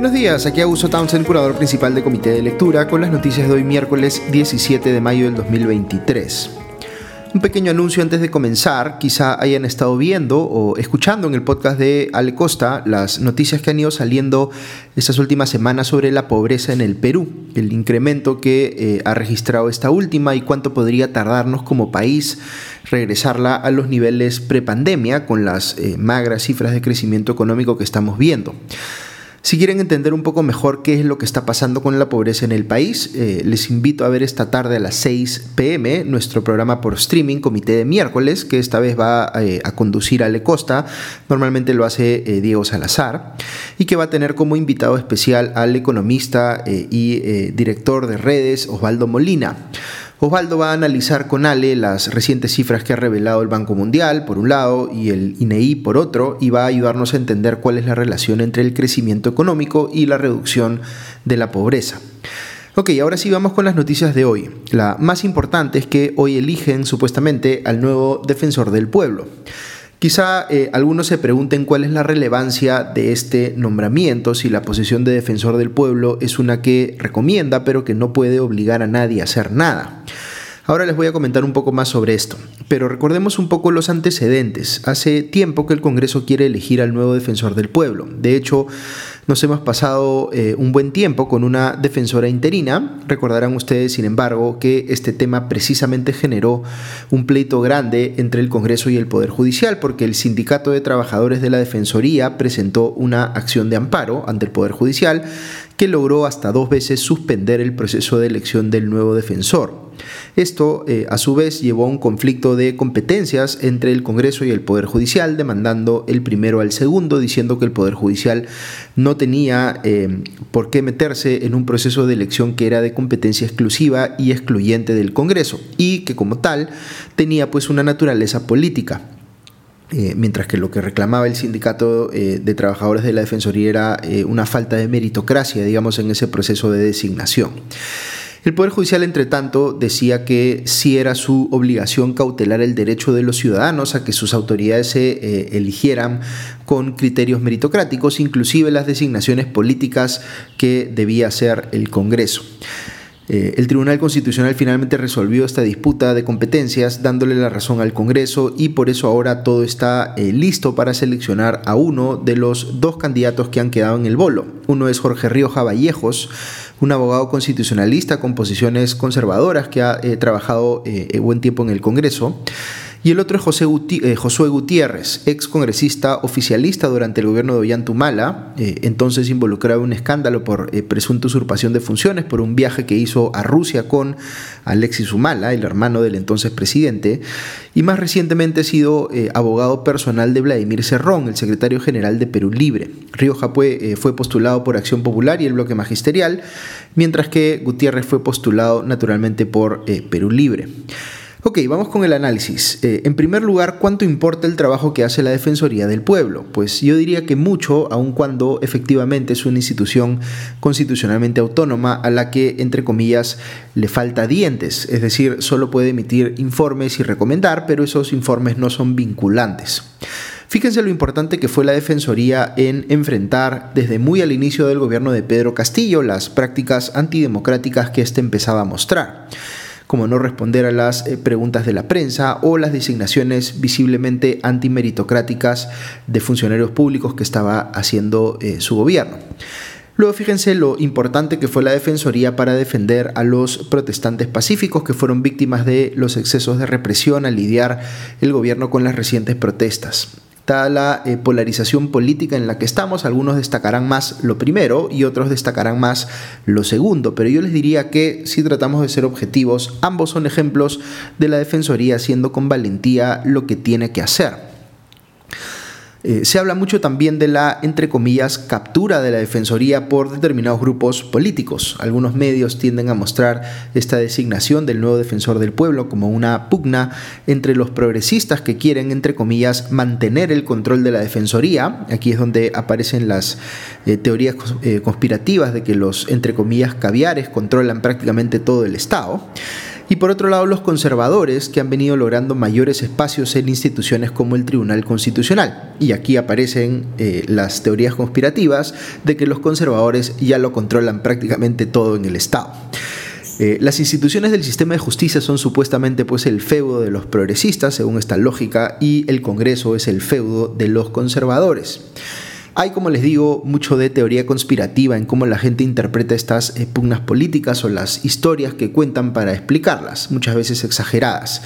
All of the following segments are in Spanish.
Buenos días, aquí Augusto Townsend, curador principal de Comité de Lectura, con las noticias de hoy miércoles 17 de mayo del 2023. Un pequeño anuncio antes de comenzar, quizá hayan estado viendo o escuchando en el podcast de Ale Costa las noticias que han ido saliendo estas últimas semanas sobre la pobreza en el Perú, el incremento que eh, ha registrado esta última y cuánto podría tardarnos como país regresarla a los niveles prepandemia con las eh, magras cifras de crecimiento económico que estamos viendo. Si quieren entender un poco mejor qué es lo que está pasando con la pobreza en el país, eh, les invito a ver esta tarde a las 6 pm nuestro programa por streaming, Comité de Miércoles, que esta vez va eh, a conducir a Le Costa, normalmente lo hace eh, Diego Salazar, y que va a tener como invitado especial al economista y director de redes Osvaldo Molina. Osvaldo va a analizar con Ale las recientes cifras que ha revelado el Banco Mundial, por un lado, y el INEI, por otro, y va a ayudarnos a entender cuál es la relación entre el crecimiento económico y la reducción de la pobreza. Ok, ahora sí vamos con las noticias de hoy. La más importante es que hoy eligen supuestamente al nuevo defensor del pueblo. Quizá eh, algunos se pregunten cuál es la relevancia de este nombramiento, si la posición de defensor del pueblo es una que recomienda pero que no puede obligar a nadie a hacer nada. Ahora les voy a comentar un poco más sobre esto, pero recordemos un poco los antecedentes. Hace tiempo que el Congreso quiere elegir al nuevo defensor del pueblo. De hecho, nos hemos pasado eh, un buen tiempo con una defensora interina. Recordarán ustedes, sin embargo, que este tema precisamente generó un pleito grande entre el Congreso y el Poder Judicial, porque el Sindicato de Trabajadores de la Defensoría presentó una acción de amparo ante el Poder Judicial que logró hasta dos veces suspender el proceso de elección del nuevo defensor. Esto, eh, a su vez, llevó a un conflicto de competencias entre el Congreso y el Poder Judicial, demandando el primero al segundo, diciendo que el Poder Judicial no tenía eh, por qué meterse en un proceso de elección que era de competencia exclusiva y excluyente del Congreso, y que como tal tenía pues una naturaleza política. Eh, mientras que lo que reclamaba el sindicato de trabajadores de la Defensoría era una falta de meritocracia, digamos, en ese proceso de designación. El Poder Judicial, entre tanto, decía que sí era su obligación cautelar el derecho de los ciudadanos a que sus autoridades se eh, eligieran con criterios meritocráticos, inclusive las designaciones políticas que debía hacer el Congreso. Eh, el Tribunal Constitucional finalmente resolvió esta disputa de competencias dándole la razón al Congreso y por eso ahora todo está eh, listo para seleccionar a uno de los dos candidatos que han quedado en el bolo. Uno es Jorge Rioja Vallejos, un abogado constitucionalista con posiciones conservadoras que ha eh, trabajado buen tiempo en el Congreso y el otro es José eh, Josué Gutiérrez, ex congresista oficialista durante el gobierno de Ollantumala, eh, entonces involucrado en un escándalo por eh, presunta usurpación de funciones por un viaje que hizo a Rusia con Alexis Humala, el hermano del entonces presidente, y más recientemente ha sido abogado personal de Vladimir Cerrón, el secretario general de Perú Libre. Rioja fue, fue postulado por Acción Popular y el bloque magisterial, mientras que Gutiérrez fue postulado naturalmente por Perú Libre. Ok, vamos con el análisis. Eh, en primer lugar, ¿cuánto importa el trabajo que hace la Defensoría del Pueblo? Pues yo diría que mucho, aun cuando efectivamente es una institución constitucionalmente autónoma a la que, entre comillas, le falta dientes, es decir, solo puede emitir informes y recomendar, pero esos informes no son vinculantes. Fíjense lo importante que fue la Defensoría en enfrentar desde muy al inicio del gobierno de Pedro Castillo las prácticas antidemocráticas que éste empezaba a mostrar como no responder a las eh, preguntas de la prensa o las designaciones visiblemente antimeritocráticas de funcionarios públicos que estaba haciendo eh, su gobierno. Luego fíjense lo importante que fue la Defensoría para defender a los protestantes pacíficos que fueron víctimas de los excesos de represión al lidiar el gobierno con las recientes protestas la eh, polarización política en la que estamos. Algunos destacarán más lo primero y otros destacarán más lo segundo, pero yo les diría que si tratamos de ser objetivos, ambos son ejemplos de la Defensoría haciendo con valentía lo que tiene que hacer. Eh, se habla mucho también de la, entre comillas, captura de la Defensoría por determinados grupos políticos. Algunos medios tienden a mostrar esta designación del nuevo defensor del pueblo como una pugna entre los progresistas que quieren, entre comillas, mantener el control de la Defensoría. Aquí es donde aparecen las eh, teorías eh, conspirativas de que los, entre comillas, caviares controlan prácticamente todo el Estado y por otro lado los conservadores que han venido logrando mayores espacios en instituciones como el Tribunal Constitucional. Y aquí aparecen eh, las teorías conspirativas de que los conservadores ya lo controlan prácticamente todo en el Estado. Eh, las instituciones del sistema de justicia son supuestamente pues el feudo de los progresistas, según esta lógica, y el Congreso es el feudo de los conservadores. Hay, como les digo, mucho de teoría conspirativa en cómo la gente interpreta estas eh, pugnas políticas o las historias que cuentan para explicarlas, muchas veces exageradas.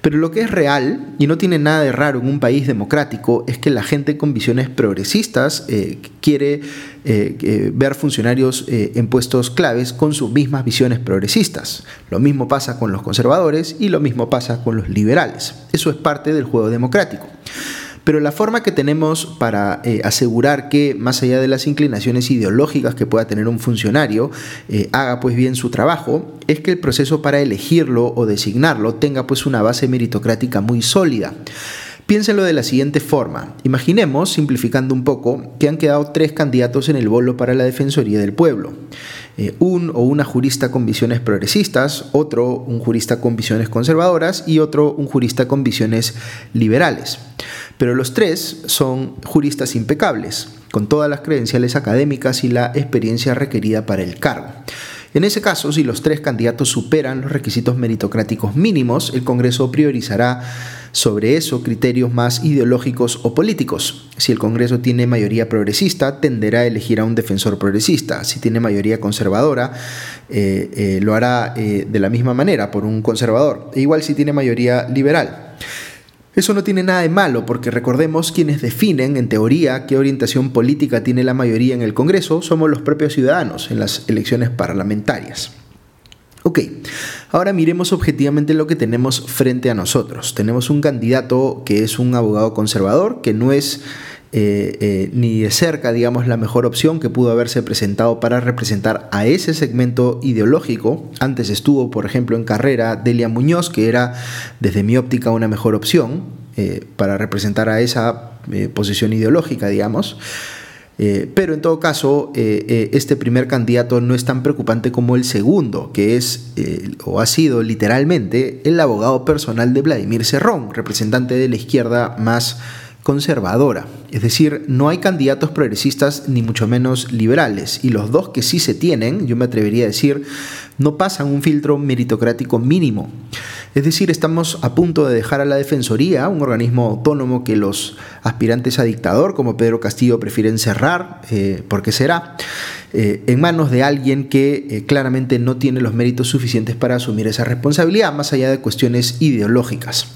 Pero lo que es real, y no tiene nada de raro en un país democrático, es que la gente con visiones progresistas eh, quiere eh, ver funcionarios en puestos claves con sus mismas visiones progresistas. Lo mismo pasa con los conservadores y lo mismo pasa con los liberales. Eso es parte del juego democrático. Pero la forma que tenemos para eh, asegurar que, más allá de las inclinaciones ideológicas que pueda tener un funcionario, eh, haga pues bien su trabajo, es que el proceso para elegirlo o designarlo tenga pues una base meritocrática muy sólida. Piénsenlo de la siguiente forma. Imaginemos, simplificando un poco, que han quedado tres candidatos en el bolo para la Defensoría del Pueblo. Eh, un o una jurista con visiones progresistas, otro un jurista con visiones conservadoras y otro un jurista con visiones liberales. Pero los tres son juristas impecables, con todas las credenciales académicas y la experiencia requerida para el cargo. En ese caso, si los tres candidatos superan los requisitos meritocráticos mínimos, el Congreso priorizará sobre eso criterios más ideológicos o políticos. Si el Congreso tiene mayoría progresista, tenderá a elegir a un defensor progresista. Si tiene mayoría conservadora, eh, eh, lo hará eh, de la misma manera, por un conservador. E igual si tiene mayoría liberal. Eso no tiene nada de malo porque recordemos quienes definen, en teoría, qué orientación política tiene la mayoría en el Congreso somos los propios ciudadanos en las elecciones parlamentarias. Ok, ahora miremos objetivamente lo que tenemos frente a nosotros. Tenemos un candidato que es un abogado conservador, que no es eh, eh, ni de cerca, digamos, la mejor opción que pudo haberse presentado para representar a ese segmento ideológico. Antes estuvo, por ejemplo, en carrera Delia Muñoz, que era, desde mi óptica, una mejor opción eh, para representar a esa posición ideológica, digamos. Pero en todo caso, este primer candidato no es tan preocupante como el segundo, que es o ha sido literalmente el abogado personal de Vladimir Cerrón, representante de la izquierda más conservadora. Es decir, no hay candidatos progresistas ni mucho menos liberales. Y los dos que sí se tienen, yo me atrevería a decir, no pasan un filtro meritocrático mínimo. Es decir, estamos a punto de dejar a la Defensoría, un organismo autónomo que los aspirantes a dictador, como Pedro Castillo, prefieren cerrar, eh, porque será, eh, en manos de alguien que eh, claramente no tiene los méritos suficientes para asumir esa responsabilidad, más allá de cuestiones ideológicas.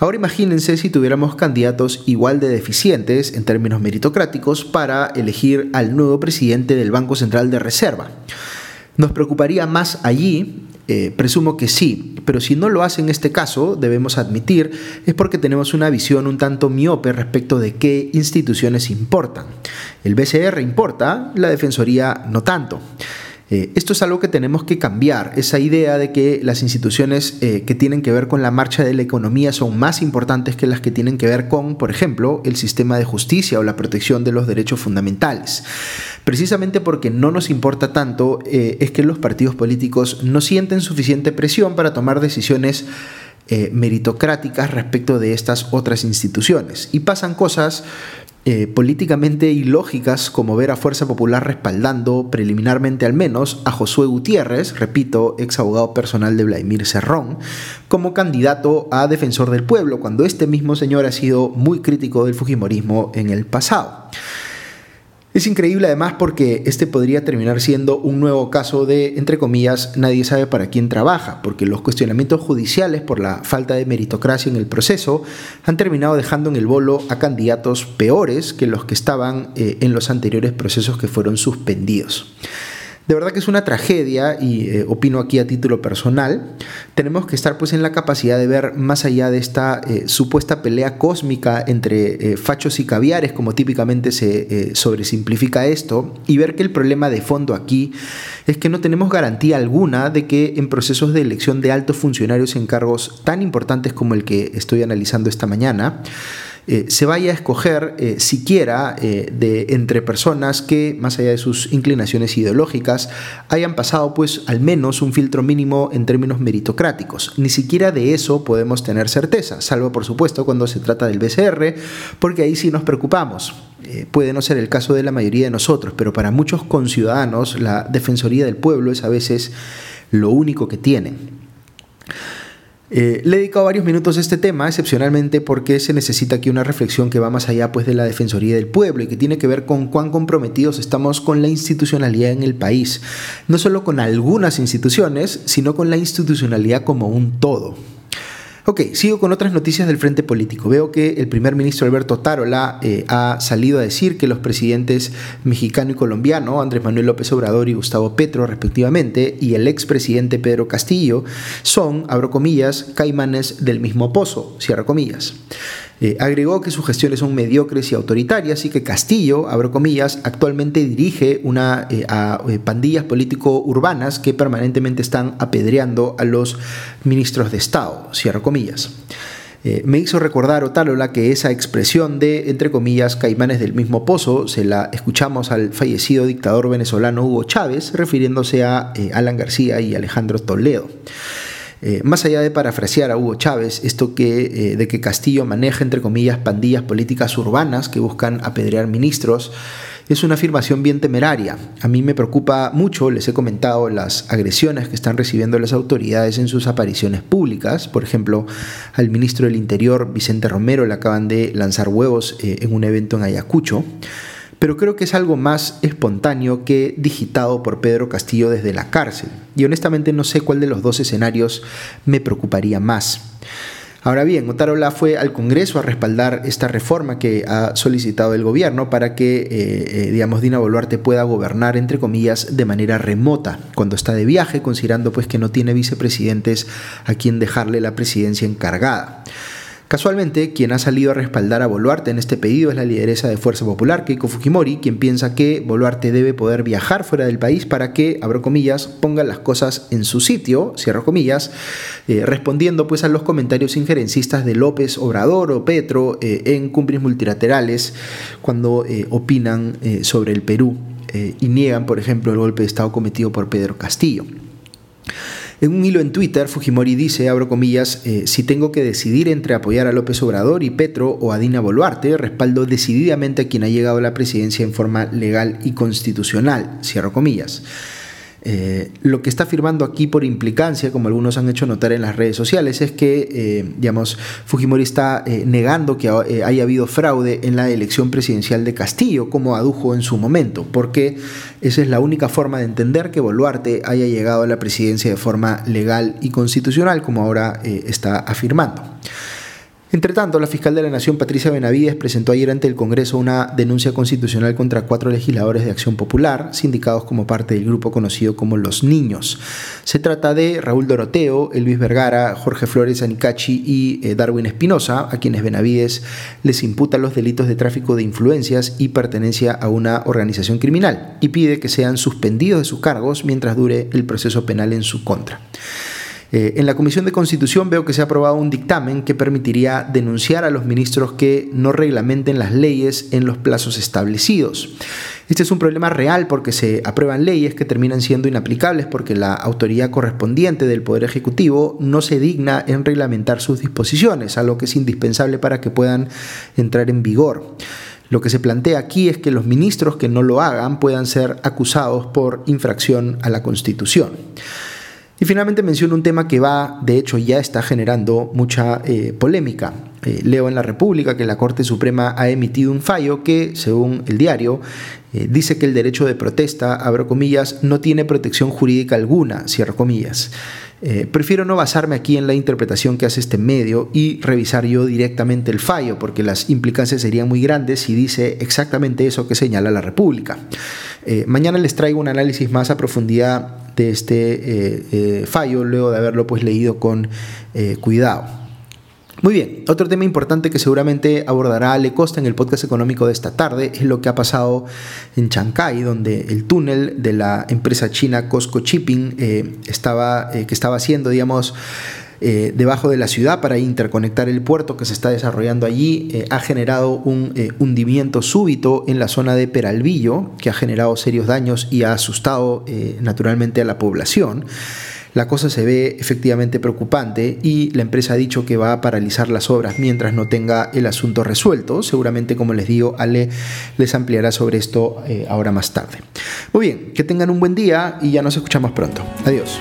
Ahora imagínense si tuviéramos candidatos igual de deficientes en términos meritocráticos para elegir al nuevo presidente del Banco Central de Reserva. ¿Nos preocuparía más allí? Eh, presumo que sí, pero si no lo hace en este caso, debemos admitir, es porque tenemos una visión un tanto miope respecto de qué instituciones importan. El BCR importa, la Defensoría no tanto. Eh, esto es algo que tenemos que cambiar, esa idea de que las instituciones eh, que tienen que ver con la marcha de la economía son más importantes que las que tienen que ver con, por ejemplo, el sistema de justicia o la protección de los derechos fundamentales. Precisamente porque no nos importa tanto eh, es que los partidos políticos no sienten suficiente presión para tomar decisiones meritocráticas respecto de estas otras instituciones. Y pasan cosas eh, políticamente ilógicas como ver a Fuerza Popular respaldando, preliminarmente al menos, a Josué Gutiérrez, repito, ex abogado personal de Vladimir Cerrón, como candidato a defensor del pueblo, cuando este mismo señor ha sido muy crítico del Fujimorismo en el pasado. Es increíble además porque este podría terminar siendo un nuevo caso de, entre comillas, nadie sabe para quién trabaja, porque los cuestionamientos judiciales por la falta de meritocracia en el proceso han terminado dejando en el bolo a candidatos peores que los que estaban eh, en los anteriores procesos que fueron suspendidos. De verdad que es una tragedia y eh, opino aquí a título personal. Tenemos que estar pues en la capacidad de ver más allá de esta eh, supuesta pelea cósmica entre eh, fachos y caviares, como típicamente se sobresimplifica esto, y ver que el problema de fondo aquí es que no tenemos garantía alguna de que en procesos de elección de altos funcionarios en cargos tan importantes como el que estoy analizando esta mañana, se vaya a escoger siquiera de entre personas que, más allá de sus inclinaciones ideológicas, hayan pasado pues al menos un filtro mínimo en términos meritocráticos. Ni siquiera de eso podemos tener certeza, salvo por supuesto cuando se trata del BCR, porque ahí sí nos preocupamos. Eh, puede no ser el caso de la mayoría de nosotros, pero para muchos conciudadanos la Defensoría del Pueblo es a veces lo único que tienen. Eh, le he dedicado varios minutos a este tema, excepcionalmente porque se necesita aquí una reflexión que va más allá pues, de la Defensoría del Pueblo y que tiene que ver con cuán comprometidos estamos con la institucionalidad en el país. No solo con algunas instituciones, sino con la institucionalidad como un todo. Ok, sigo con otras noticias del frente político. Veo que el primer ministro Alberto Tarola eh, ha salido a decir que los presidentes mexicano y colombiano, Andrés Manuel López Obrador y Gustavo Petro respectivamente, y el expresidente Pedro Castillo, son, abro comillas, caimanes del mismo pozo, cierro comillas. Eh, agregó que sus gestiones son mediocres y autoritarias y que Castillo, abro comillas, actualmente dirige una, eh, a eh, pandillas político-urbanas que permanentemente están apedreando a los ministros de Estado, cierro comillas. me hizo recordar Otálola que esa expresión de, entre comillas, caimanes del mismo pozo, se la escuchamos al fallecido dictador venezolano Hugo Chávez, refiriéndose a Alan García y Alejandro Toledo. Eh, más allá de parafrasear a Hugo Chávez, esto que, eh, de que Castillo maneja, entre comillas, pandillas políticas urbanas que buscan apedrear ministros, es una afirmación bien temeraria. A mí me preocupa mucho, les he comentado, las agresiones que están recibiendo las autoridades en sus apariciones públicas. Por ejemplo, al ministro del Interior, Vicente Romero, le acaban de lanzar huevos eh, en un evento en Ayacucho pero creo que es algo más espontáneo que digitado por Pedro Castillo desde la cárcel. Y honestamente no sé cuál de los dos escenarios me preocuparía más. Ahora bien, Otarola fue al Congreso a respaldar esta reforma que ha solicitado el gobierno para que, eh, eh, digamos, Dina Boluarte pueda gobernar, entre comillas, de manera remota, cuando está de viaje, considerando pues que no tiene vicepresidentes a quien dejarle la presidencia encargada. Casualmente, quien ha salido a respaldar a Boluarte en este pedido es la lideresa de Fuerza Popular, Keiko Fujimori, quien piensa que Boluarte debe poder viajar fuera del país para que, abro comillas, ponga las cosas en su sitio, cierro comillas, eh, respondiendo pues a los comentarios injerencistas de López Obrador o Petro eh, en cumbres multilaterales cuando eh, opinan sobre el Perú y niegan, por ejemplo, el golpe de Estado cometido por Pedro Castillo. En un hilo en Twitter, Fujimori dice, abro comillas, eh, si tengo que decidir entre apoyar a López Obrador y Petro o a Dina Boluarte, respaldo decididamente a quien ha llegado a la presidencia en forma legal y constitucional, cierro comillas. Eh, lo que está afirmando aquí por implicancia, como algunos han hecho notar en las redes sociales, es que, eh, digamos, Fujimori está eh, negando que haya habido fraude en la elección presidencial de Castillo, como adujo en su momento, porque esa es la única forma de entender que Boluarte haya llegado a la presidencia de forma legal y constitucional, como ahora está afirmando. Entre tanto, la fiscal de la Nación, Patricia Benavides, presentó ayer ante el Congreso una denuncia constitucional contra cuatro legisladores de Acción Popular, sindicados como parte del grupo conocido como Los Niños. Se trata de Raúl Doroteo, Elvis Vergara, Jorge Flores Anicachi y eh, Darwin Espinosa, a quienes Benavides les imputa los delitos de tráfico de influencias y pertenencia a una organización criminal, y pide que sean suspendidos de sus cargos mientras dure el proceso penal en su contra. Eh, en la Comisión de Constitución veo que se ha aprobado un dictamen que permitiría denunciar a los ministros que no reglamenten las leyes en los plazos establecidos. Este es un problema real porque se aprueban leyes que terminan siendo inaplicables porque la autoridad correspondiente del Poder Ejecutivo no se digna en reglamentar sus disposiciones, algo que es indispensable para que puedan entrar en vigor. Lo que se plantea aquí es que los ministros que no lo hagan puedan ser acusados por infracción a la Constitución. Y finalmente menciono un tema que va, de hecho ya está generando mucha eh, polémica. Eh, leo en la República que la Corte Suprema ha emitido un fallo que, según el diario, eh, dice que el derecho de protesta, abro comillas, no tiene protección jurídica alguna, cierro comillas. prefiero no basarme aquí en la interpretación que hace este medio y revisar yo directamente el fallo, porque las implicancias serían muy grandes si dice exactamente eso que señala la República. Mañana les traigo un análisis más a profundidad de este eh, eh, fallo luego de haberlo pues leído con eh, cuidado. Muy bien, otro tema importante que seguramente abordará Ale Costa en el podcast económico de esta tarde es lo que ha pasado en Chancay, donde el túnel de la empresa china Costco Shipping estaba, que estaba haciendo, digamos, eh, debajo de la ciudad para interconectar el puerto que se está desarrollando allí eh, ha generado un hundimiento súbito en la zona de Peralvillo, que ha generado serios daños y ha asustado naturalmente a la población la cosa se ve efectivamente preocupante y la empresa ha dicho que va a paralizar las obras mientras no tenga el asunto resuelto. Seguramente, como les digo, Ale les ampliará sobre esto ahora más tarde. Muy bien, que tengan un buen día y ya nos escuchamos pronto. Adiós.